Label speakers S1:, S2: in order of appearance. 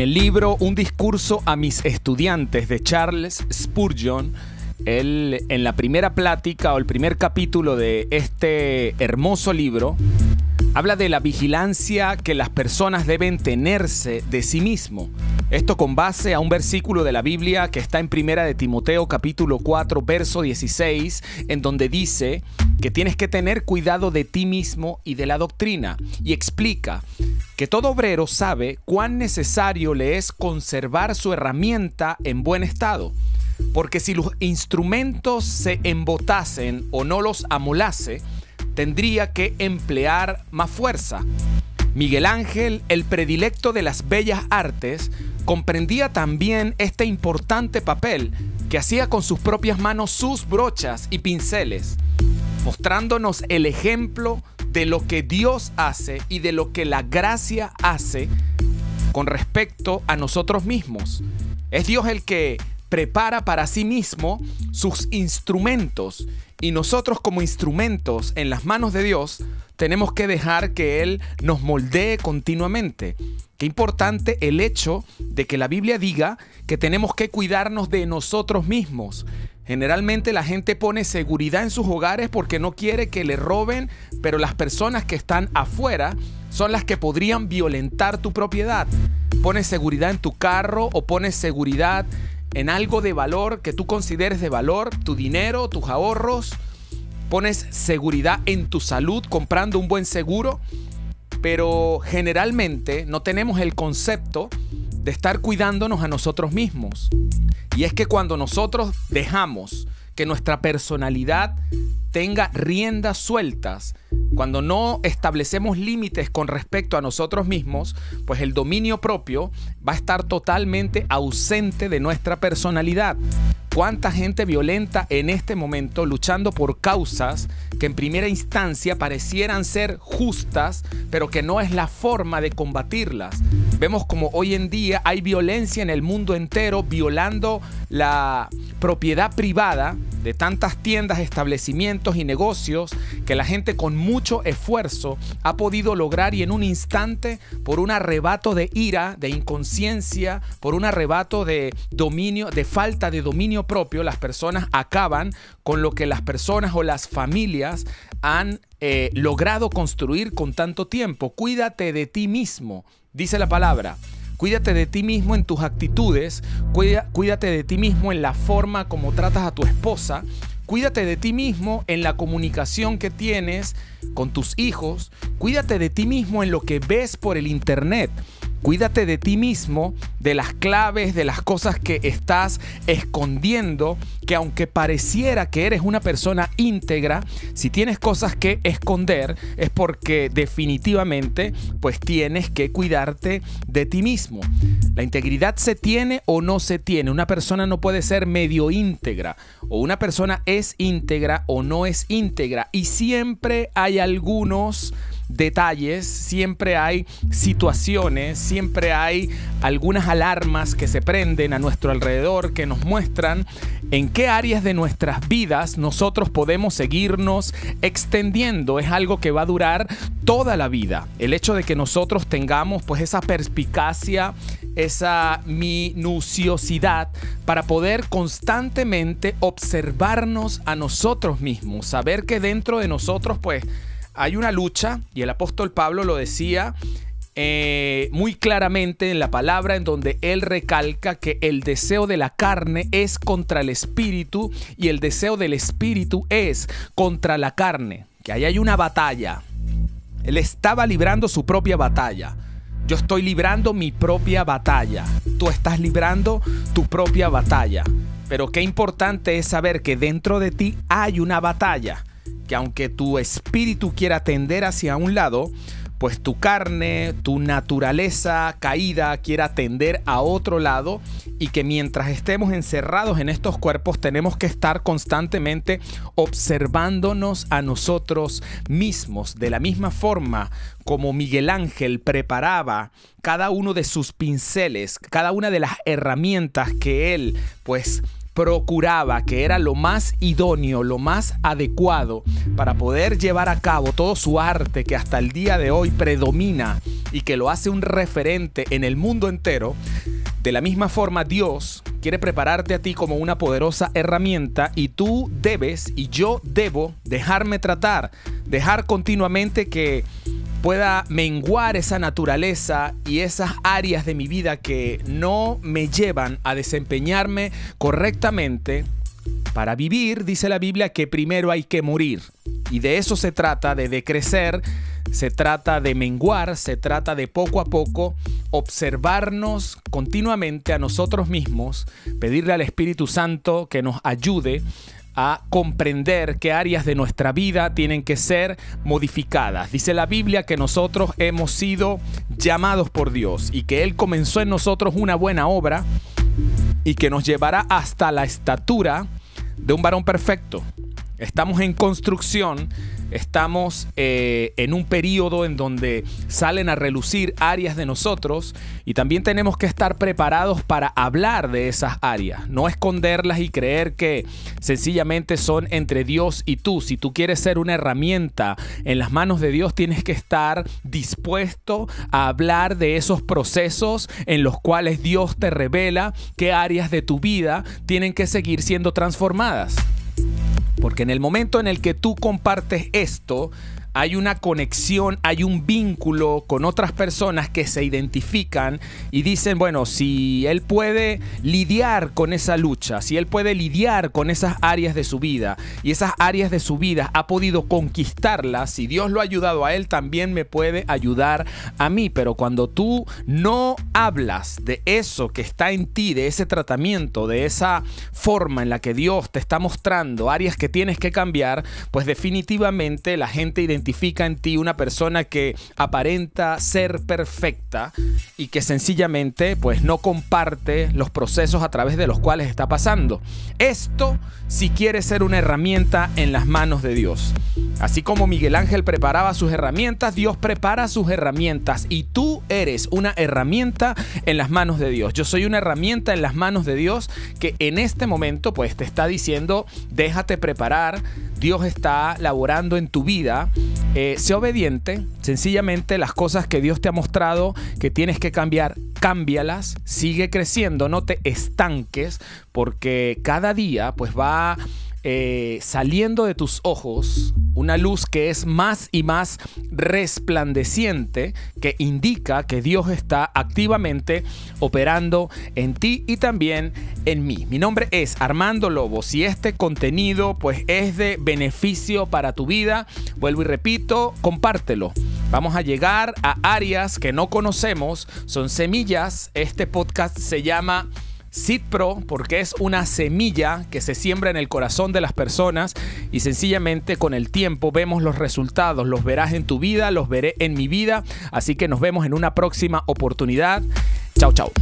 S1: En el libro Un discurso a mis estudiantes de Charles Spurgeon, él en la primera plática o el primer capítulo de este hermoso libro, habla de la vigilancia que las personas deben tenerse de sí mismo. Esto con base a un versículo de la Biblia que está en Primera de Timoteo capítulo 4 verso 16, en donde dice que tienes que tener cuidado de ti mismo y de la doctrina. Y explica que todo obrero sabe cuán necesario le es conservar su herramienta en buen estado. Porque si los instrumentos se embotasen o no los amolase, tendría que emplear más fuerza. Miguel Ángel, el predilecto de las bellas artes, comprendía también este importante papel que hacía con sus propias manos sus brochas y pinceles, mostrándonos el ejemplo de lo que Dios hace y de lo que la gracia hace con respecto a nosotros mismos. Es Dios el que prepara para sí mismo sus instrumentos y nosotros como instrumentos en las manos de Dios tenemos que dejar que Él nos moldee continuamente. Qué importante el hecho de que la Biblia diga que tenemos que cuidarnos de nosotros mismos. Generalmente la gente pone seguridad en sus hogares porque no quiere que le roben, pero las personas que están afuera son las que podrían violentar tu propiedad. Pones seguridad en tu carro o pones seguridad en algo de valor que tú consideres de valor, tu dinero, tus ahorros, pones seguridad en tu salud comprando un buen seguro, pero generalmente no tenemos el concepto de estar cuidándonos a nosotros mismos. Y es que cuando nosotros dejamos que nuestra personalidad tenga riendas sueltas, cuando no establecemos límites con respecto a nosotros mismos, pues el dominio propio va a estar totalmente ausente de nuestra personalidad. ¿Cuánta gente violenta en este momento luchando por causas que en primera instancia parecieran ser justas, pero que no es la forma de combatirlas? Vemos como hoy en día hay violencia en el mundo entero violando la propiedad privada de tantas tiendas, establecimientos y negocios que la gente con mucho esfuerzo ha podido lograr y en un instante, por un arrebato de ira, de inconsciencia, por un arrebato de dominio, de falta de dominio propio, las personas acaban con lo que las personas o las familias han eh, logrado construir con tanto tiempo. Cuídate de ti mismo, dice la palabra. Cuídate de ti mismo en tus actitudes, cuídate de ti mismo en la forma como tratas a tu esposa, cuídate de ti mismo en la comunicación que tienes con tus hijos, cuídate de ti mismo en lo que ves por el internet. Cuídate de ti mismo, de las claves, de las cosas que estás escondiendo, que aunque pareciera que eres una persona íntegra, si tienes cosas que esconder es porque definitivamente pues tienes que cuidarte de ti mismo. La integridad se tiene o no se tiene. Una persona no puede ser medio íntegra o una persona es íntegra o no es íntegra y siempre hay algunos detalles, siempre hay situaciones, siempre hay algunas alarmas que se prenden a nuestro alrededor que nos muestran en qué áreas de nuestras vidas nosotros podemos seguirnos extendiendo. Es algo que va a durar toda la vida. El hecho de que nosotros tengamos pues esa perspicacia, esa minuciosidad para poder constantemente observarnos a nosotros mismos, saber que dentro de nosotros pues hay una lucha, y el apóstol Pablo lo decía eh, muy claramente en la palabra en donde él recalca que el deseo de la carne es contra el espíritu y el deseo del espíritu es contra la carne. Que ahí hay una batalla. Él estaba librando su propia batalla. Yo estoy librando mi propia batalla. Tú estás librando tu propia batalla. Pero qué importante es saber que dentro de ti hay una batalla que aunque tu espíritu quiera tender hacia un lado, pues tu carne, tu naturaleza caída quiera tender a otro lado y que mientras estemos encerrados en estos cuerpos tenemos que estar constantemente observándonos a nosotros mismos. De la misma forma como Miguel Ángel preparaba cada uno de sus pinceles, cada una de las herramientas que él pues procuraba que era lo más idóneo, lo más adecuado para poder llevar a cabo todo su arte que hasta el día de hoy predomina y que lo hace un referente en el mundo entero, de la misma forma Dios quiere prepararte a ti como una poderosa herramienta y tú debes y yo debo dejarme tratar, dejar continuamente que pueda menguar esa naturaleza y esas áreas de mi vida que no me llevan a desempeñarme correctamente. Para vivir, dice la Biblia, que primero hay que morir. Y de eso se trata, de decrecer, se trata de menguar, se trata de poco a poco observarnos continuamente a nosotros mismos, pedirle al Espíritu Santo que nos ayude a comprender qué áreas de nuestra vida tienen que ser modificadas. Dice la Biblia que nosotros hemos sido llamados por Dios y que Él comenzó en nosotros una buena obra y que nos llevará hasta la estatura de un varón perfecto. Estamos en construcción estamos eh, en un periodo en donde salen a relucir áreas de nosotros y también tenemos que estar preparados para hablar de esas áreas, no esconderlas y creer que sencillamente son entre Dios y tú. Si tú quieres ser una herramienta en las manos de Dios, tienes que estar dispuesto a hablar de esos procesos en los cuales Dios te revela qué áreas de tu vida tienen que seguir siendo transformadas. Porque en el momento en el que tú compartes esto, hay una conexión, hay un vínculo con otras personas que se identifican y dicen, bueno, si él puede lidiar con esa lucha, si él puede lidiar con esas áreas de su vida y esas áreas de su vida ha podido conquistarlas, si Dios lo ha ayudado a él, también me puede ayudar a mí. Pero cuando tú no hablas de eso que está en ti, de ese tratamiento, de esa forma en la que Dios te está mostrando áreas que tienes que cambiar, pues definitivamente la gente identifica identifica en ti una persona que aparenta ser perfecta y que sencillamente pues no comparte los procesos a través de los cuales está pasando. Esto si quiere ser una herramienta en las manos de Dios. Así como Miguel Ángel preparaba sus herramientas, Dios prepara sus herramientas y tú eres una herramienta en las manos de Dios. Yo soy una herramienta en las manos de Dios que en este momento pues te está diciendo, déjate preparar, Dios está laborando en tu vida. Eh, sé obediente, sencillamente las cosas que Dios te ha mostrado que tienes que cambiar, cámbialas, sigue creciendo, no te estanques, porque cada día pues va eh, saliendo de tus ojos una luz que es más y más resplandeciente, que indica que Dios está activamente operando en ti y también en mí. Mi nombre es Armando Lobo. Si este contenido pues es de beneficio para tu vida, vuelvo y repito, compártelo. Vamos a llegar a áreas que no conocemos, son semillas. Este podcast se llama Seed Pro porque es una semilla que se siembra en el corazón de las personas y sencillamente con el tiempo vemos los resultados, los verás en tu vida, los veré en mi vida, así que nos vemos en una próxima oportunidad. Chao, chao.